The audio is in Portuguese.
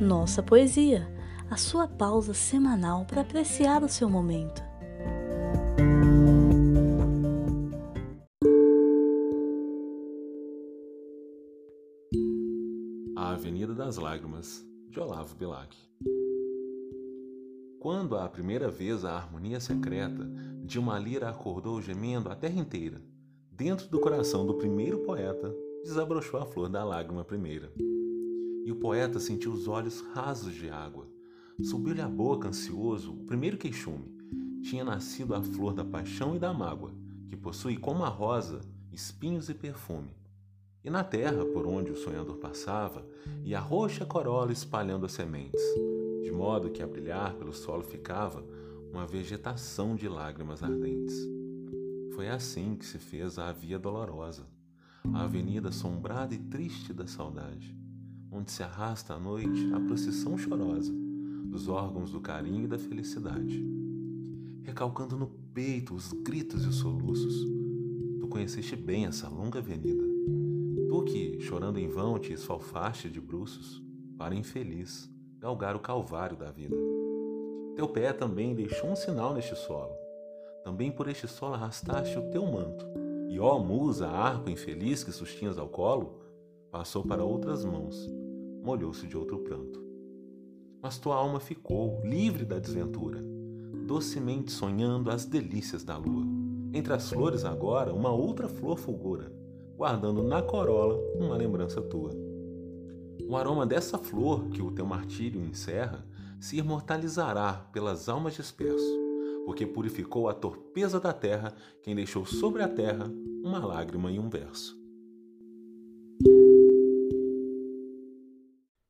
Nossa Poesia, a sua pausa semanal para apreciar o seu momento. A Avenida das Lágrimas, de Olavo Bilac. Quando a primeira vez a harmonia secreta de uma lira acordou gemendo a terra inteira, dentro do coração do primeiro poeta desabrochou a flor da lágrima primeira. E o poeta sentiu os olhos rasos de água. Subiu-lhe a boca, ansioso, o primeiro queixume. Tinha nascido a flor da paixão e da mágoa, que possui, como a rosa, espinhos e perfume. E na terra por onde o sonhador passava, ia a roxa corola espalhando as sementes, de modo que a brilhar pelo solo ficava uma vegetação de lágrimas ardentes. Foi assim que se fez a Via Dolorosa, a avenida assombrada e triste da saudade onde se arrasta à noite a procissão chorosa dos órgãos do carinho e da felicidade, recalcando no peito os gritos e os soluços. Tu conheceste bem essa longa avenida, tu que, chorando em vão, te esfalfaste de bruços, para infeliz galgar o calvário da vida. Teu pé também deixou um sinal neste solo. Também por este solo arrastaste o teu manto. E ó musa, arco infeliz que sustinhas ao colo, passou para outras mãos, molhou-se de outro pranto. Mas tua alma ficou livre da desventura, docemente sonhando as delícias da lua. Entre as flores agora, uma outra flor fulgura, guardando na corola uma lembrança tua. O aroma dessa flor que o teu martírio encerra se imortalizará pelas almas disperso, porque purificou a torpeza da terra quem deixou sobre a terra uma lágrima e um verso.